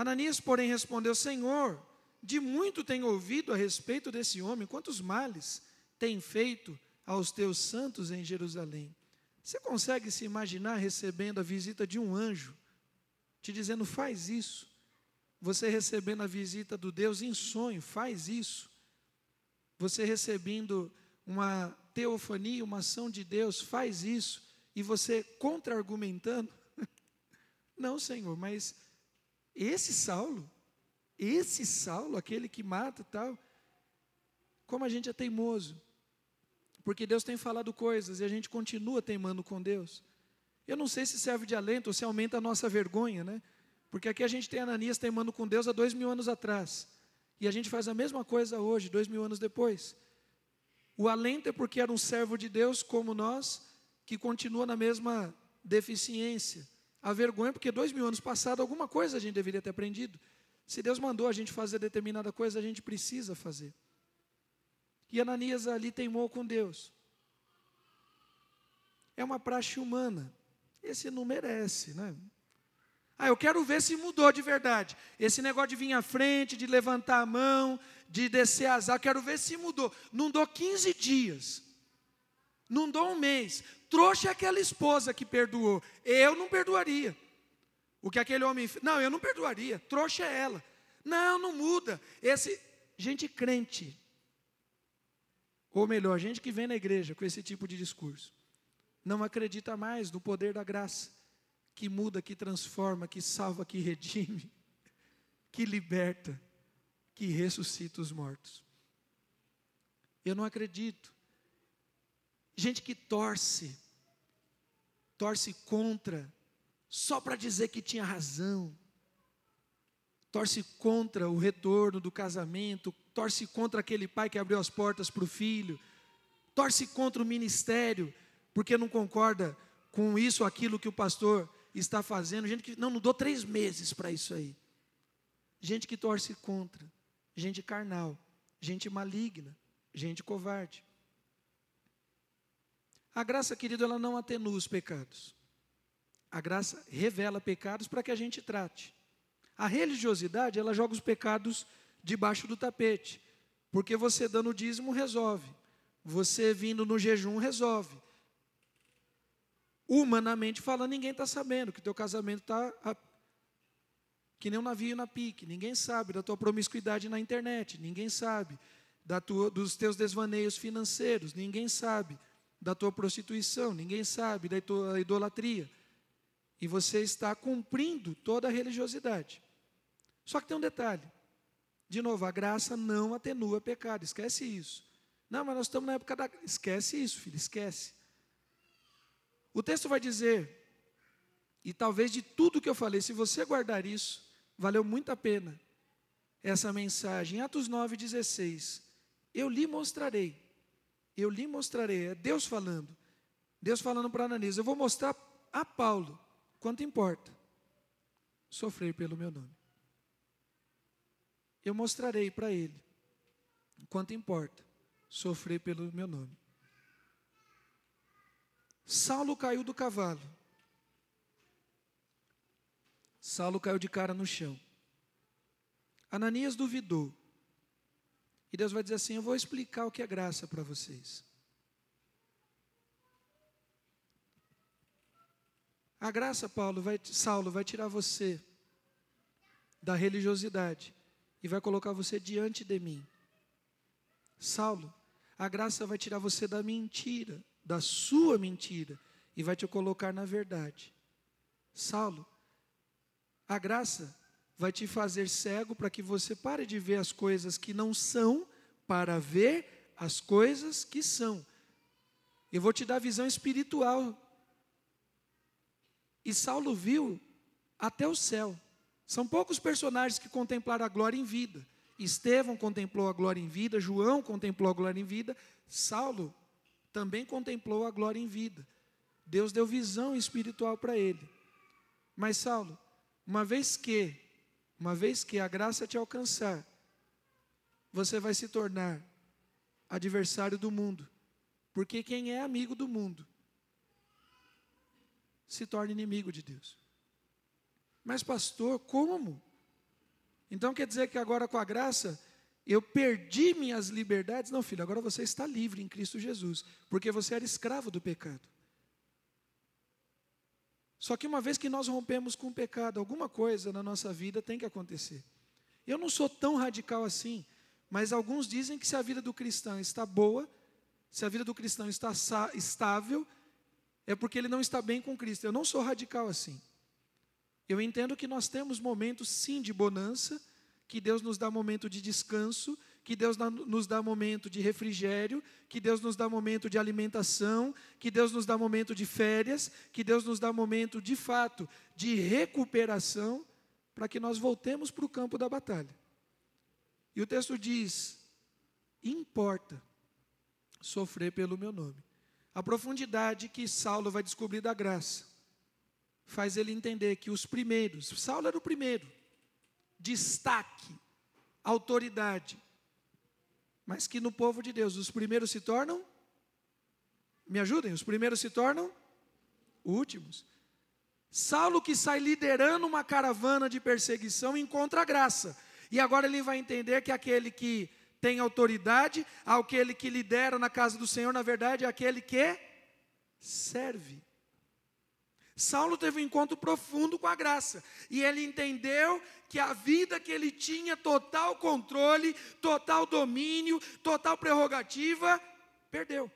Ananias, porém, respondeu: Senhor, de muito tenho ouvido a respeito desse homem, quantos males tem feito aos teus santos em Jerusalém. Você consegue se imaginar recebendo a visita de um anjo, te dizendo: faz isso? Você recebendo a visita do Deus em sonho, faz isso? Você recebendo uma teofania, uma ação de Deus, faz isso? e você contra-argumentando. Não, Senhor, mas esse Saulo, esse Saulo, aquele que mata tal, como a gente é teimoso. Porque Deus tem falado coisas e a gente continua teimando com Deus. Eu não sei se serve de alento ou se aumenta a nossa vergonha, né? Porque aqui a gente tem Ananias teimando com Deus há dois mil anos atrás. E a gente faz a mesma coisa hoje, dois mil anos depois. O alento é porque era um servo de Deus como nós, que continua na mesma deficiência. A vergonha, porque dois mil anos passados, alguma coisa a gente deveria ter aprendido. Se Deus mandou a gente fazer determinada coisa, a gente precisa fazer. E Ananias ali teimou com Deus. É uma praxe humana. Esse não merece, né? Ah, eu quero ver se mudou de verdade. Esse negócio de vir à frente, de levantar a mão, de descer asas, quero ver se mudou. Não dou 15 dias. Não dou um mês. Trouxa é aquela esposa que perdoou. Eu não perdoaria. O que aquele homem fez. Não, eu não perdoaria. Trouxa é ela. Não, não muda. Esse. Gente crente. Ou melhor, gente que vem na igreja com esse tipo de discurso. Não acredita mais no poder da graça. Que muda, que transforma, que salva, que redime. Que liberta. Que ressuscita os mortos. Eu não acredito gente que torce, torce contra, só para dizer que tinha razão, torce contra o retorno do casamento, torce contra aquele pai que abriu as portas para o filho, torce contra o ministério, porque não concorda com isso, aquilo que o pastor está fazendo. Gente que não, não dou três meses para isso aí. Gente que torce contra, gente carnal, gente maligna, gente covarde. A graça, querido, ela não atenua os pecados. A graça revela pecados para que a gente trate. A religiosidade, ela joga os pecados debaixo do tapete. Porque você dando o dízimo resolve. Você vindo no jejum resolve. Humanamente falando, ninguém está sabendo que teu casamento está que nem um navio na pique. Ninguém sabe da tua promiscuidade na internet. Ninguém sabe da tua, dos teus desvaneios financeiros. Ninguém sabe da tua prostituição, ninguém sabe da tua idolatria. E você está cumprindo toda a religiosidade. Só que tem um detalhe. De novo, a graça não atenua pecado, esquece isso. Não, mas nós estamos na época da. Esquece isso, filho, esquece. O texto vai dizer, e talvez de tudo que eu falei, se você guardar isso, valeu muito a pena essa mensagem. Atos 9,16. Eu lhe mostrarei eu lhe mostrarei. É Deus falando. Deus falando para Ananias: Eu vou mostrar a Paulo quanto importa sofrer pelo meu nome. Eu mostrarei para ele quanto importa sofrer pelo meu nome. Saulo caiu do cavalo. Saulo caiu de cara no chão. Ananias duvidou. E Deus vai dizer assim: Eu vou explicar o que é graça para vocês. A graça, Paulo, vai, Saulo, vai tirar você da religiosidade e vai colocar você diante de mim. Saulo, a graça vai tirar você da mentira, da sua mentira, e vai te colocar na verdade. Saulo, a graça vai te fazer cego para que você pare de ver as coisas que não são, para ver as coisas que são. Eu vou te dar visão espiritual. E Saulo viu até o céu. São poucos personagens que contemplaram a glória em vida. Estevão contemplou a glória em vida, João contemplou a glória em vida, Saulo também contemplou a glória em vida. Deus deu visão espiritual para ele. Mas Saulo, uma vez que uma vez que a graça te alcançar, você vai se tornar adversário do mundo. Porque quem é amigo do mundo se torna inimigo de Deus. Mas, pastor, como? Então quer dizer que agora com a graça eu perdi minhas liberdades? Não, filho, agora você está livre em Cristo Jesus, porque você era escravo do pecado. Só que uma vez que nós rompemos com o pecado, alguma coisa na nossa vida tem que acontecer. Eu não sou tão radical assim, mas alguns dizem que se a vida do cristão está boa, se a vida do cristão está estável, é porque ele não está bem com Cristo. Eu não sou radical assim. Eu entendo que nós temos momentos sim de bonança, que Deus nos dá momento de descanso, que Deus nos dá momento de refrigério, que Deus nos dá momento de alimentação, que Deus nos dá momento de férias, que Deus nos dá momento de fato de recuperação, para que nós voltemos para o campo da batalha. E o texto diz: importa sofrer pelo meu nome. A profundidade que Saulo vai descobrir da graça faz ele entender que os primeiros, Saulo era o primeiro, destaque, autoridade, mas que no povo de Deus os primeiros se tornam, me ajudem, os primeiros se tornam últimos. Saulo que sai liderando uma caravana de perseguição encontra graça. E agora ele vai entender que aquele que tem autoridade, aquele que lidera na casa do Senhor, na verdade, é aquele que serve. Saulo teve um encontro profundo com a graça, e ele entendeu que a vida que ele tinha total controle, total domínio, total prerrogativa, perdeu.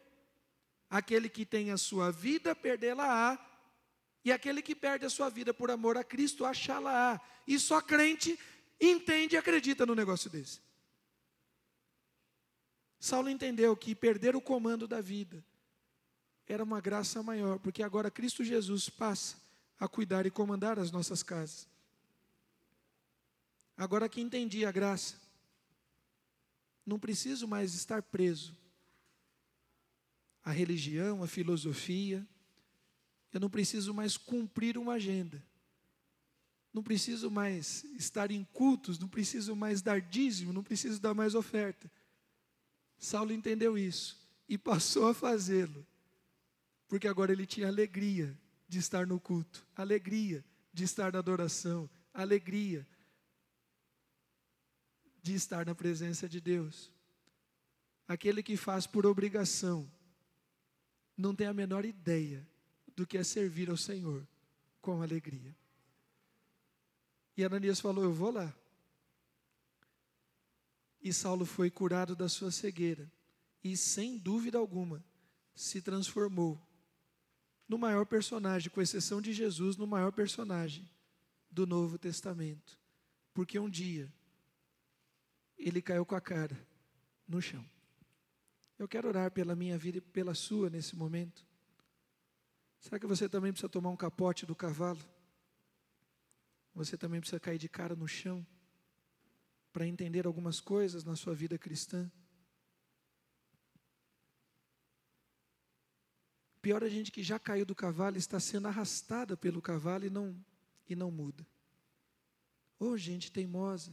Aquele que tem a sua vida, perdê-la-á, e aquele que perde a sua vida por amor a Cristo, achá-la-á. E só crente entende e acredita no negócio desse. Saulo entendeu que perder o comando da vida era uma graça maior, porque agora Cristo Jesus passa a cuidar e comandar as nossas casas. Agora que entendi a graça, não preciso mais estar preso à religião, à filosofia, eu não preciso mais cumprir uma agenda, não preciso mais estar em cultos, não preciso mais dar dízimo, não preciso dar mais oferta. Saulo entendeu isso e passou a fazê-lo porque agora ele tinha alegria de estar no culto, alegria de estar na adoração, alegria de estar na presença de Deus. Aquele que faz por obrigação não tem a menor ideia do que é servir ao Senhor com alegria. E Ananias falou: Eu vou lá. E Saulo foi curado da sua cegueira, e sem dúvida alguma se transformou no maior personagem, com exceção de Jesus, no maior personagem do Novo Testamento. Porque um dia ele caiu com a cara no chão. Eu quero orar pela minha vida e pela sua nesse momento. Será que você também precisa tomar um capote do cavalo? Você também precisa cair de cara no chão para entender algumas coisas na sua vida cristã? Pior a gente que já caiu do cavalo, está sendo arrastada pelo cavalo e não, e não muda. Ô oh, gente teimosa.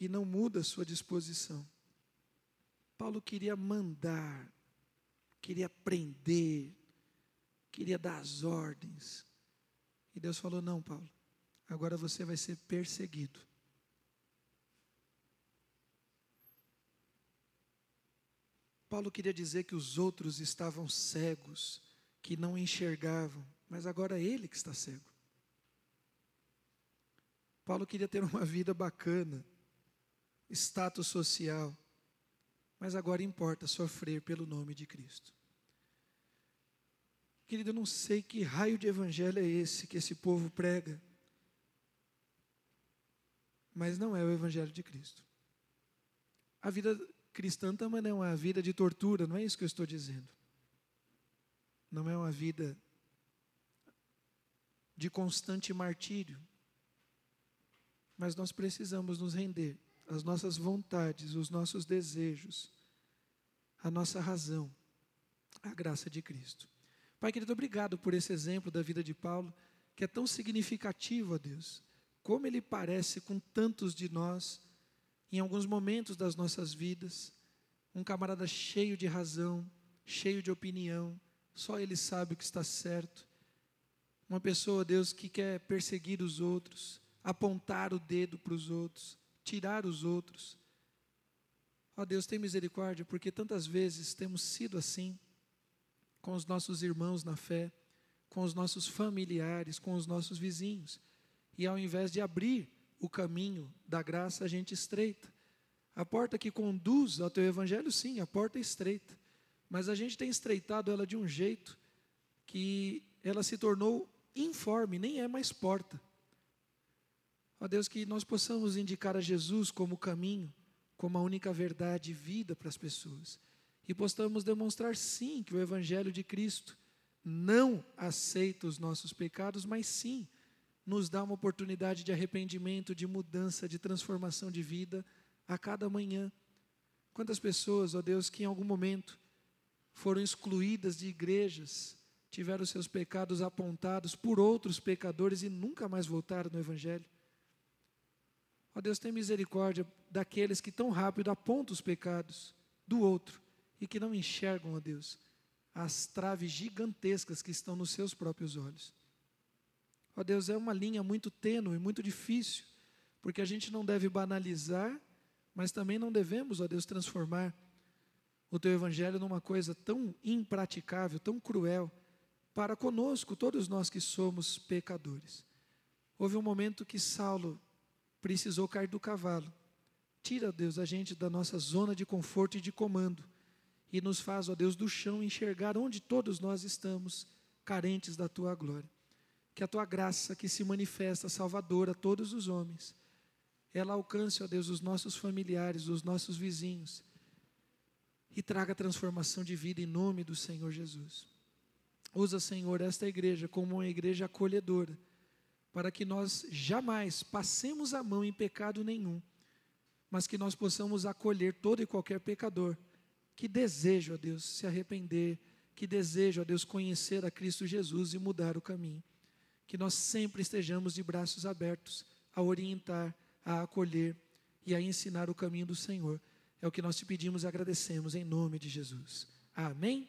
E não muda a sua disposição. Paulo queria mandar, queria prender, queria dar as ordens. E Deus falou: Não, Paulo, agora você vai ser perseguido. Paulo queria dizer que os outros estavam cegos, que não enxergavam, mas agora é ele que está cego. Paulo queria ter uma vida bacana, status social, mas agora importa sofrer pelo nome de Cristo. Querido, eu não sei que raio de evangelho é esse que esse povo prega, mas não é o evangelho de Cristo. A vida cristã também não é uma vida de tortura, não é isso que eu estou dizendo. Não é uma vida de constante martírio. Mas nós precisamos nos render às nossas vontades, os nossos desejos, a nossa razão, à graça de Cristo. Pai querido, obrigado por esse exemplo da vida de Paulo, que é tão significativo a Deus. Como ele parece com tantos de nós em alguns momentos das nossas vidas, um camarada cheio de razão, cheio de opinião, só ele sabe o que está certo. Uma pessoa, Deus, que quer perseguir os outros, apontar o dedo para os outros, tirar os outros. Ó Deus, tem misericórdia, porque tantas vezes temos sido assim com os nossos irmãos na fé, com os nossos familiares, com os nossos vizinhos. E ao invés de abrir o caminho da graça, a gente estreita. A porta que conduz ao teu evangelho, sim, a porta é estreita. Mas a gente tem estreitado ela de um jeito que ela se tornou informe, nem é mais porta. Ó Deus, que nós possamos indicar a Jesus como caminho, como a única verdade e vida para as pessoas. E possamos demonstrar, sim, que o Evangelho de Cristo não aceita os nossos pecados, mas sim nos dá uma oportunidade de arrependimento, de mudança, de transformação de vida a cada manhã. Quantas pessoas, ó Deus, que em algum momento foram excluídas de igrejas, tiveram seus pecados apontados por outros pecadores e nunca mais voltaram no Evangelho. Ó Deus, tem misericórdia daqueles que tão rápido apontam os pecados do outro e que não enxergam, ó Deus, as traves gigantescas que estão nos seus próprios olhos. Ó Deus, é uma linha muito tênue, muito difícil, porque a gente não deve banalizar, mas também não devemos, ó Deus, transformar o teu evangelho numa coisa tão impraticável, tão cruel para conosco, todos nós que somos pecadores. Houve um momento que Saulo precisou cair do cavalo. Tira, Deus, a gente da nossa zona de conforto e de comando e nos faz, ó Deus, do chão enxergar onde todos nós estamos carentes da tua glória. Que a tua graça que se manifesta salvadora a todos os homens, ela alcance, ó Deus, os nossos familiares, os nossos vizinhos e traga transformação de vida em nome do Senhor Jesus. Usa, Senhor, esta igreja como uma igreja acolhedora, para que nós jamais passemos a mão em pecado nenhum, mas que nós possamos acolher todo e qualquer pecador que deseja, ó Deus, se arrepender, que deseja, ó Deus, conhecer a Cristo Jesus e mudar o caminho. Que nós sempre estejamos de braços abertos a orientar, a acolher e a ensinar o caminho do Senhor. É o que nós te pedimos e agradecemos em nome de Jesus. Amém?